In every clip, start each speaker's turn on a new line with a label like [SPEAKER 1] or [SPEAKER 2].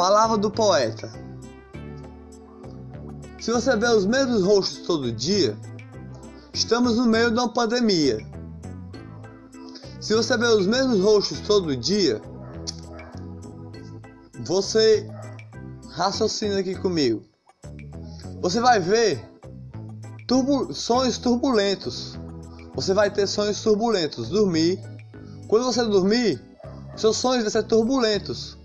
[SPEAKER 1] Palavra do poeta. Se você vê os mesmos rostos todo dia, estamos no meio de uma pandemia. Se você vê os mesmos rostos todo dia, você raciocina aqui comigo. Você vai ver sonhos turbulentos. Você vai ter sonhos turbulentos. Dormir. Quando você dormir, seus sonhos vão ser turbulentos.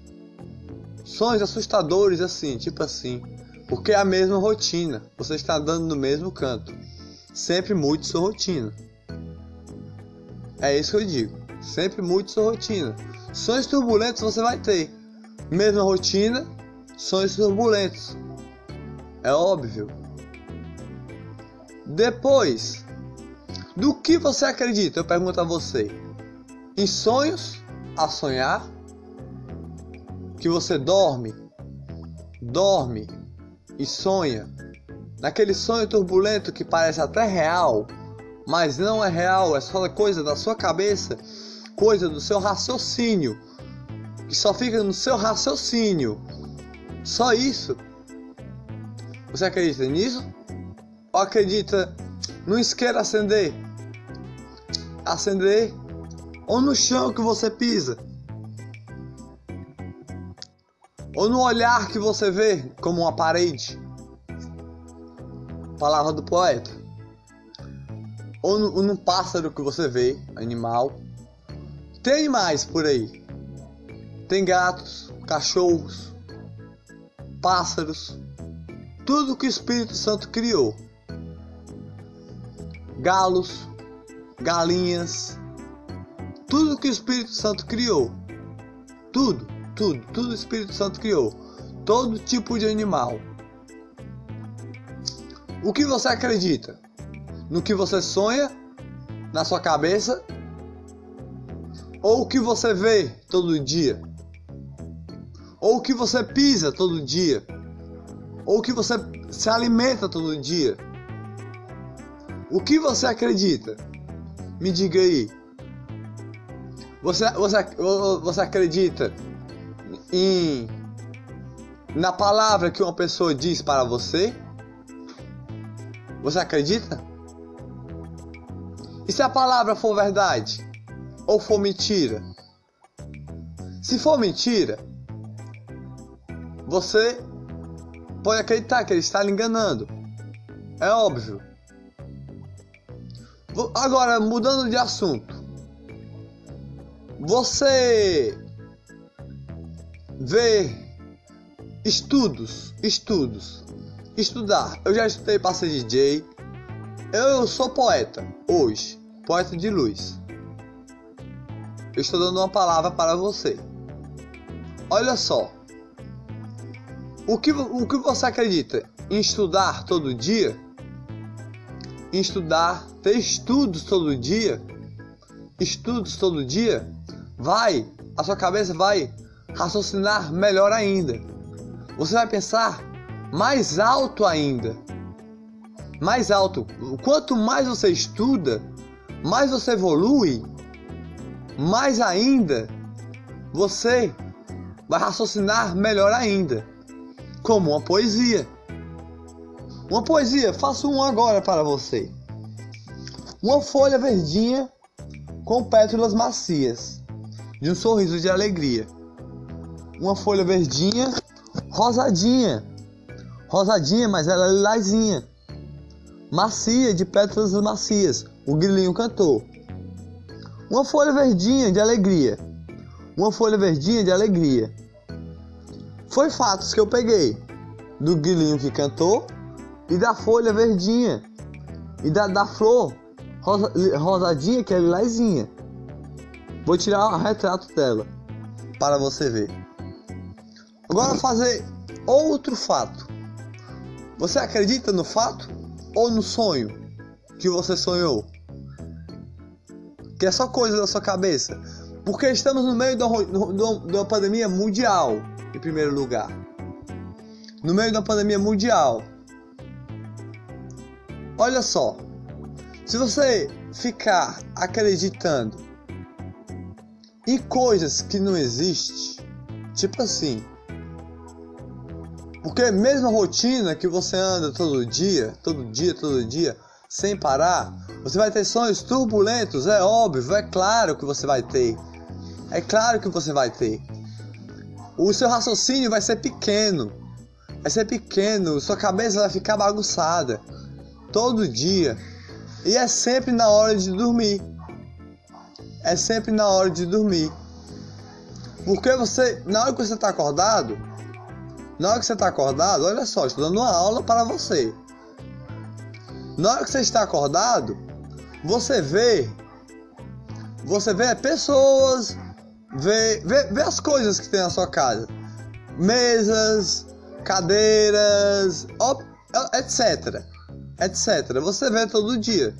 [SPEAKER 1] Sonhos assustadores assim, tipo assim. Porque é a mesma rotina. Você está andando no mesmo canto. Sempre mude sua rotina. É isso que eu digo. Sempre mude sua rotina. Sonhos turbulentos você vai ter. Mesma rotina, sonhos turbulentos. É óbvio. Depois, do que você acredita? Eu pergunto a você. Em sonhos, a sonhar, que você dorme, dorme e sonha, naquele sonho turbulento que parece até real, mas não é real, é só coisa da sua cabeça, coisa do seu raciocínio, que só fica no seu raciocínio. Só isso. Você acredita nisso? Ou acredita no isqueiro acender? Acender? Ou no chão que você pisa? Ou no olhar que você vê como uma parede? Palavra do poeta. Ou no, ou no pássaro que você vê, animal. Tem animais por aí. Tem gatos, cachorros, pássaros, tudo que o Espírito Santo criou. Galos, galinhas, tudo que o Espírito Santo criou. Tudo tudo, tudo o Espírito Santo criou. Todo tipo de animal. O que você acredita? No que você sonha na sua cabeça? Ou o que você vê todo dia? Ou o que você pisa todo dia? Ou o que você se alimenta todo dia? O que você acredita? Me diga aí. Você, você, você acredita em na palavra que uma pessoa diz para você? Você acredita? E se a palavra for verdade ou for mentira? Se for mentira, você pode acreditar que ele está lhe enganando. É óbvio. Agora, mudando de assunto. Você ver estudos, estudos, estudar. Eu já estudei para ser DJ. Eu sou poeta hoje, poeta de luz. Eu estou dando uma palavra para você. Olha só. O que, o que você acredita? Em estudar todo dia? Em estudar, ter estudos todo dia? Estudos todo dia? Vai, a sua cabeça vai raciocinar melhor ainda. Você vai pensar mais alto ainda. Mais alto. Quanto mais você estuda, mais você evolui, mais ainda você vai raciocinar melhor ainda. Como uma poesia. Uma poesia, faço um agora para você. Uma folha verdinha com pétalas macias, de um sorriso de alegria uma folha verdinha, rosadinha. Rosadinha, mas ela é lilazinha. Macia, de pétalas macias. O grilinho cantou. Uma folha verdinha de alegria. Uma folha verdinha de alegria. Foi fatos que eu peguei. Do grilinho que cantou e da folha verdinha. E da, da flor rosa, rosadinha que é lilazinha. Vou tirar o retrato dela para você ver. Agora fazer outro fato. Você acredita no fato ou no sonho que você sonhou? Que é só coisa da sua cabeça. Porque estamos no meio de uma pandemia mundial, em primeiro lugar. No meio de uma pandemia mundial. Olha só. Se você ficar acreditando em coisas que não existem, tipo assim, Porque mesmo a rotina que você anda todo dia, todo dia, todo dia, sem parar, você vai ter sonhos turbulentos, é óbvio, é claro que você vai ter. É claro que você vai ter. O seu raciocínio vai ser pequeno. Vai ser pequeno, sua cabeça vai ficar bagunçada. Todo dia. E é sempre na hora de dormir. É sempre na hora de dormir. Porque você, na hora que você está acordado, na hora que você está acordado, olha só, estou dando uma aula para você. Na hora que você está acordado, você vê, você vê pessoas, vê, vê, vê as coisas que tem na sua casa, mesas, cadeiras, etc, etc. Você vê todo dia.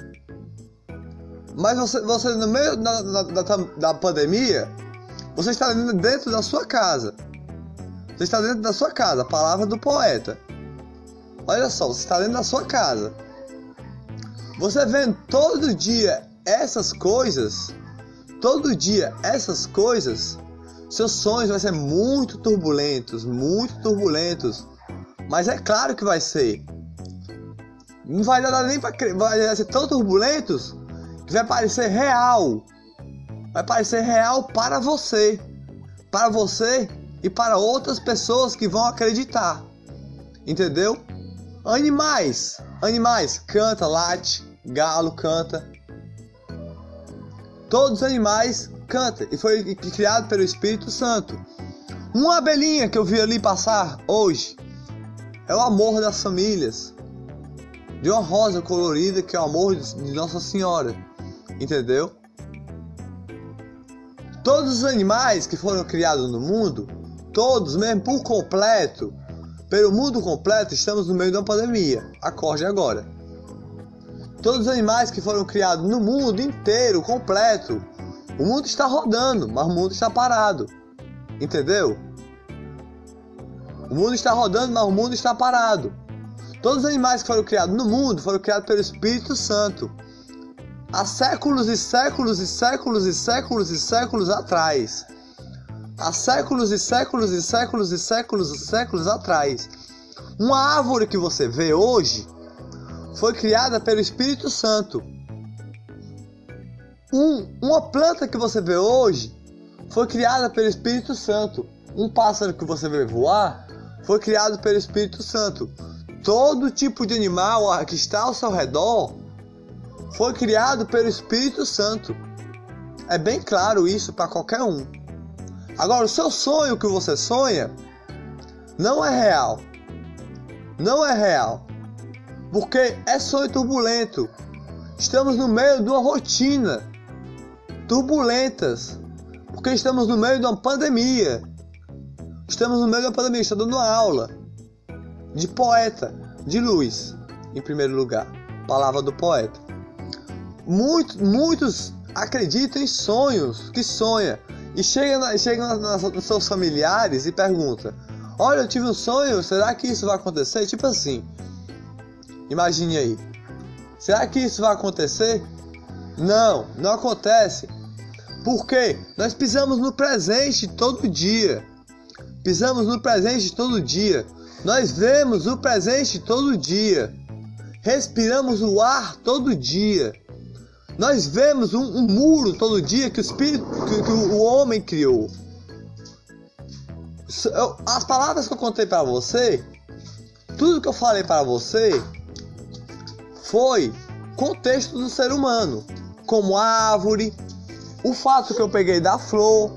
[SPEAKER 1] Mas você, você no meio da, da, da, da pandemia, você está dentro da sua casa. Você está dentro da sua casa, a palavra do poeta. Olha só, você está dentro da sua casa. Você vendo todo dia essas coisas, todo dia essas coisas, seus sonhos vão ser muito turbulentos, muito turbulentos. Mas é claro que vai ser. Não vai dar nem para vai ser tão turbulentos que vai parecer real. Vai parecer real para você, para você e para outras pessoas que vão acreditar. Entendeu? Animais, animais, canta, late, galo canta. Todos os animais cantam e foi criado pelo Espírito Santo. Uma abelhinha que eu vi ali passar hoje é o amor das famílias. De uma rosa colorida que é o amor de Nossa Senhora. Entendeu? Todos os animais que foram criados no mundo todos mesmo por completo, pelo mundo completo, estamos no meio de uma pandemia. Acorde agora. Todos os animais que foram criados no mundo inteiro, completo, o mundo está rodando, mas o mundo está parado. Entendeu? O mundo está rodando, mas o mundo está parado. Todos os animais que foram criados no mundo foram criados pelo Espírito Santo. Há séculos e séculos e séculos e séculos e séculos atrás há séculos e séculos e séculos e séculos e séculos atrás. Uma árvore que você vê hoje foi criada pelo Espírito Santo. Um, uma planta que você vê hoje foi criada pelo Espírito Santo. Um pássaro que você vê voar foi criado pelo Espírito Santo. Todo tipo de animal que está ao seu redor foi criado pelo Espírito Santo. É bem claro isso para qualquer um. Agora, o seu sonho que você sonha não é real. Não é real. Porque é sonho turbulento. Estamos no meio de uma rotina turbulentas. Porque estamos no meio de uma pandemia. Estamos no meio de uma pandemia. Estou dando aula de poeta, de luz, em primeiro lugar. Palavra do poeta. Muitos, muitos acreditam em sonhos, que sonha. E chega, na, chega na, na, nos seus familiares e pergunta: Olha, eu tive um sonho, será que isso vai acontecer? Tipo assim, imagine aí: Será que isso vai acontecer? Não, não acontece. Porque nós pisamos no presente todo dia. Pisamos no presente todo dia. Nós vemos o presente todo dia. Respiramos o ar todo dia. Nós vemos um, um muro todo dia que o espírito, que, que o homem criou. As palavras que eu contei para você, tudo que eu falei para você, foi contexto do ser humano, como árvore, o fato que eu peguei da flor,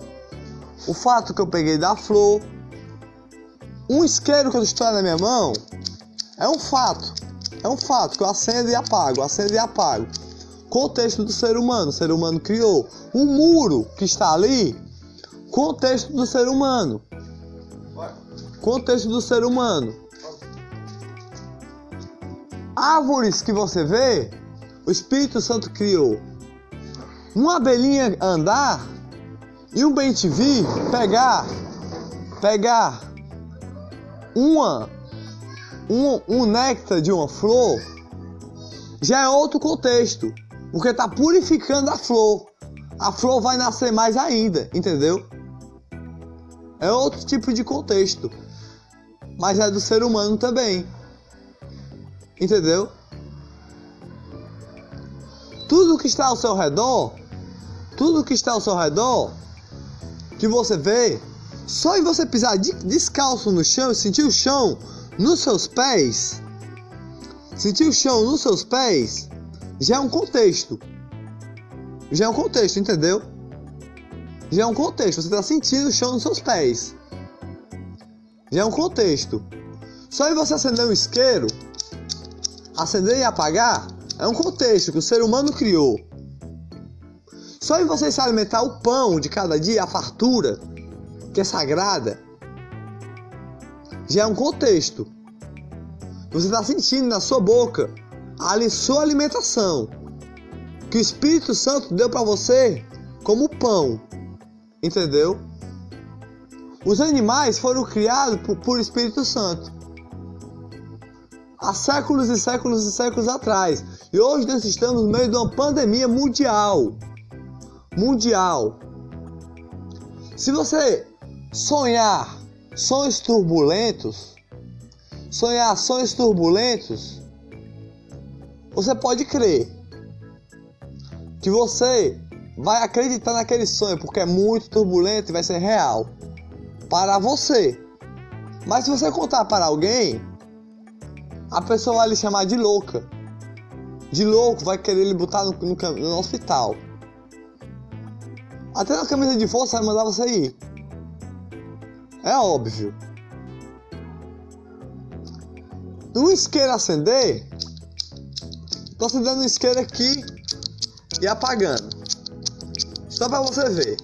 [SPEAKER 1] o fato que eu peguei da flor, um isqueiro que eu estou na minha mão, é um fato, é um fato que eu acendo e apago, acendo e apago contexto do ser humano. O ser humano criou. O muro que está ali, contexto do ser humano. Contexto do ser humano. Árvores que você vê, o Espírito Santo criou. Uma abelhinha andar e um bem te vir pegar, pegar uma, um, um néctar de uma flor, já é outro contexto. Porque tá purificando a flor. A flor vai nascer mais ainda, entendeu? É outro tipo de contexto. mas é do ser humano também. Entendeu? Tudo que está ao seu redor, tudo que está ao seu redor, que você vê, só em você pisar descalço no chão sentir o chão nos seus pés, sentir o chão nos seus pés, já é um contexto. Já é um contexto, entendeu? Já é um contexto. Você está sentindo o chão nos seus pés. Já é um contexto. Só em você acender um isqueiro, acender e apagar, é um contexto que o ser humano criou. Só em você se alimentar o pão de cada dia, a fartura, que é sagrada, já é um contexto. Você está sentindo na sua boca a sua alimentação que o Espírito Santo deu para você como pão. Entendeu? Os animais foram criados por, por Espírito Santo há séculos e séculos e séculos atrás. E hoje nós estamos no meio de uma pandemia mundial. Mundial. Se você sonhar sonhos turbulentos, sonhar sonhos turbulentos, você pode crer que você vai acreditar naquele sonho porque é muito turbulento e vai ser real para você. Mas se você contar para alguém, a pessoa vai lhe chamar de louca. De louco, vai querer lhe botar no, no, no hospital. Até na camisa de força vai mandar você ir. É óbvio. Um isqueiro acender, acendendo um isqueiro aqui e apagando. Só para você ver.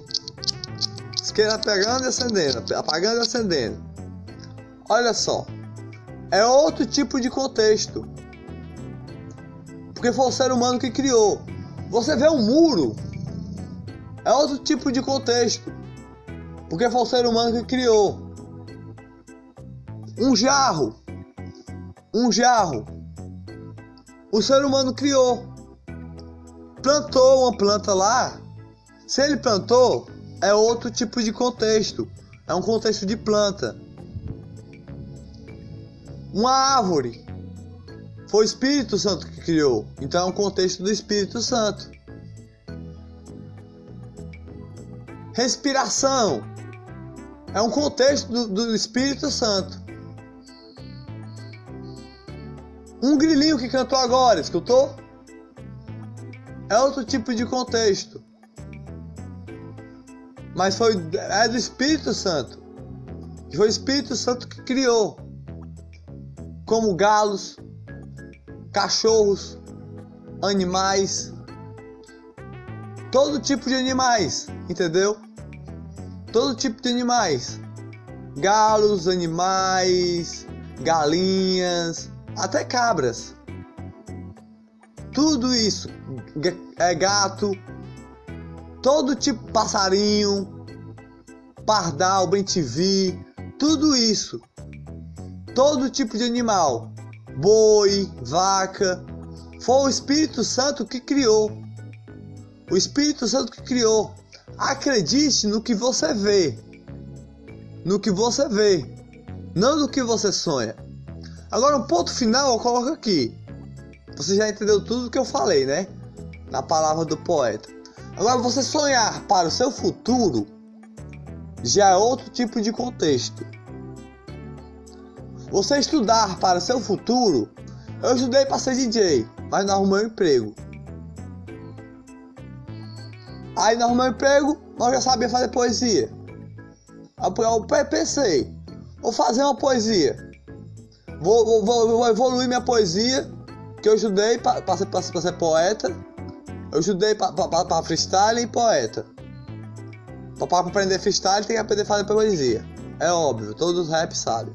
[SPEAKER 1] Isqueiro apagando e acendendo, apagando e acendendo. Olha só. É outro tipo de contexto. Porque foi o ser humano que criou. Você vê um muro. É outro tipo de contexto. Porque foi o ser humano que criou. Um jarro. Um jarro. O ser humano criou. Plantou uma planta lá. Se ele plantou, é outro tipo de contexto. É um contexto de planta. Uma árvore. Foi o Espírito Santo que criou. Então é um contexto do Espírito Santo. Respiração. É um contexto do, do Espírito Santo. Um grilinho que cantou agora, escutou? É outro tipo de contexto. Mas foi é do Espírito Santo. Foi o Espírito Santo que criou como galos, cachorros, animais, todo tipo de animais, entendeu? Todo tipo de animais, galos, animais, galinhas, até cabras. Tudo isso é gato, todo tipo de passarinho, pardal, bem tudo isso todo tipo de animal, boi, vaca, foi o Espírito Santo que criou. O Espírito Santo que criou. Acredite no que você vê. No que você vê, não no que você sonha. Agora, um ponto final eu coloco aqui. Você já entendeu tudo que eu falei, né? Na palavra do poeta. Agora, você sonhar para o seu futuro já é outro tipo de contexto. Você estudar para seu futuro? Eu estudei para ser DJ, mas não arrumei um emprego. Aí não arrumei um emprego, mas já sabia fazer poesia. Eu pensei, vou fazer uma poesia. Vou, vou, vou evoluir minha poesia, que eu estudei para ser, ser, poeta. Eu estudei para freestyle e poeta. Para aprender freestyle tem que aprender a fazer poesia. É óbvio, todos os rap sabem.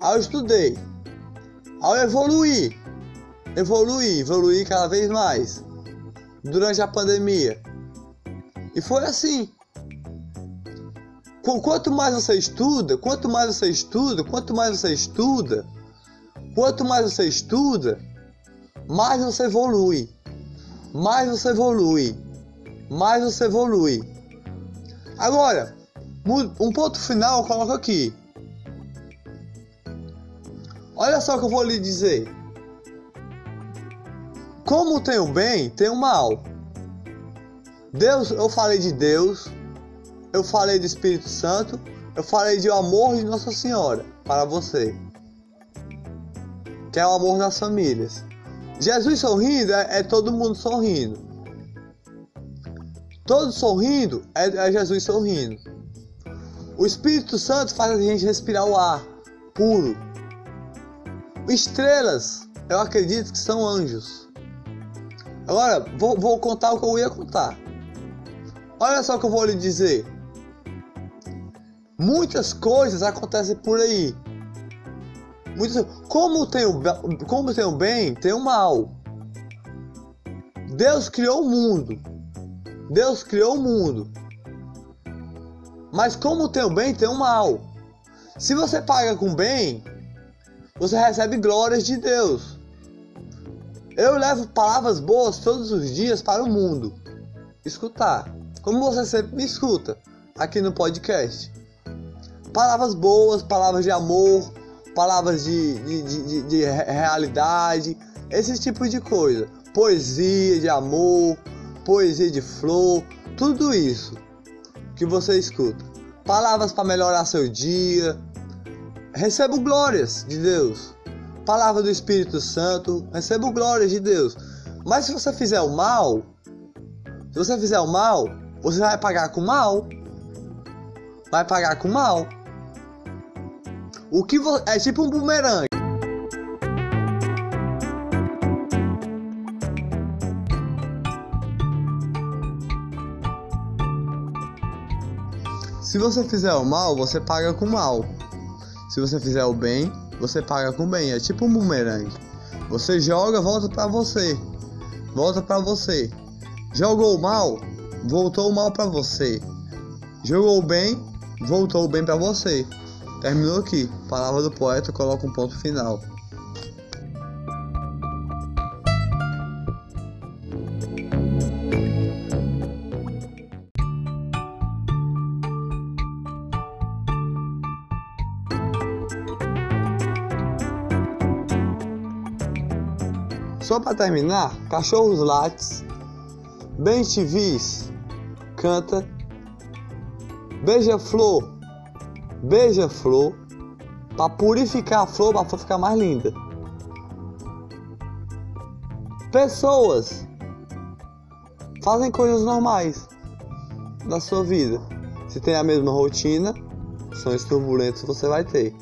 [SPEAKER 1] Aí eu estudei. Aí eu evoluí. Evoluí, evoluí cada vez mais. Durante a pandemia. E foi assim. Quanto mais você estuda, quanto mais você estuda, quanto mais você estuda, quanto mais você estuda, mais você evolui. Mais você evolui. Mais você evolui. Agora, um ponto final eu coloco aqui. Olha só o que eu vou lhe dizer. Como tem o bem, tem o mal. Deus, eu falei de Deus, eu falei do Espírito Santo, eu falei de o amor de Nossa Senhora para você, que é o amor das famílias. Jesus sorrindo é, é todo mundo sorrindo. Todo sorrindo é, é Jesus sorrindo. O Espírito Santo faz a gente respirar o ar puro. Estrelas, eu acredito que são anjos. Agora, vou, vou contar o que eu ia contar. Olha só o que eu vou lhe dizer. Muitas coisas acontecem por aí. Muitas, como, tem o, como tem o bem, tem o mal. Deus criou o mundo. Deus criou o mundo. Mas como tem o bem, tem o mal. Se você paga com bem, você recebe glórias de Deus. Eu levo palavras boas todos os dias para o mundo. Escutar. Como você sempre me escuta aqui no podcast. Palavras boas, palavras de amor, palavras de, de, de, de realidade, esse tipo de coisa. Poesia de amor, poesia de flor, tudo isso que você escuta. Palavras para melhorar seu dia. Recebo glórias de Deus. Palavra do Espírito Santo. Recebo glórias de Deus. Mas se você fizer o mal, se você fizer o mal, você vai pagar com mal. Vai pagar com mal. O que é tipo um bumerangue. Se você fizer o mal, você paga com mal. Se você fizer o bem, você paga com bem. É tipo um bumerangue. Você joga, volta para você. Volta para você. Jogou mal, voltou o mal para você. Jogou bem, voltou o bem para você. Terminou aqui. Palavra do poeta coloca um ponto final. Só para terminar, Cachorros Lates, Bem TVs, canta, Beija-Flor, Beija-Flor, para purificar a flor, para ficar mais linda. Pessoas fazem coisas normais da sua vida. Se tem a mesma rotina, são turbulentos você vai ter.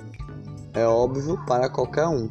[SPEAKER 1] É óbvio para qualquer um.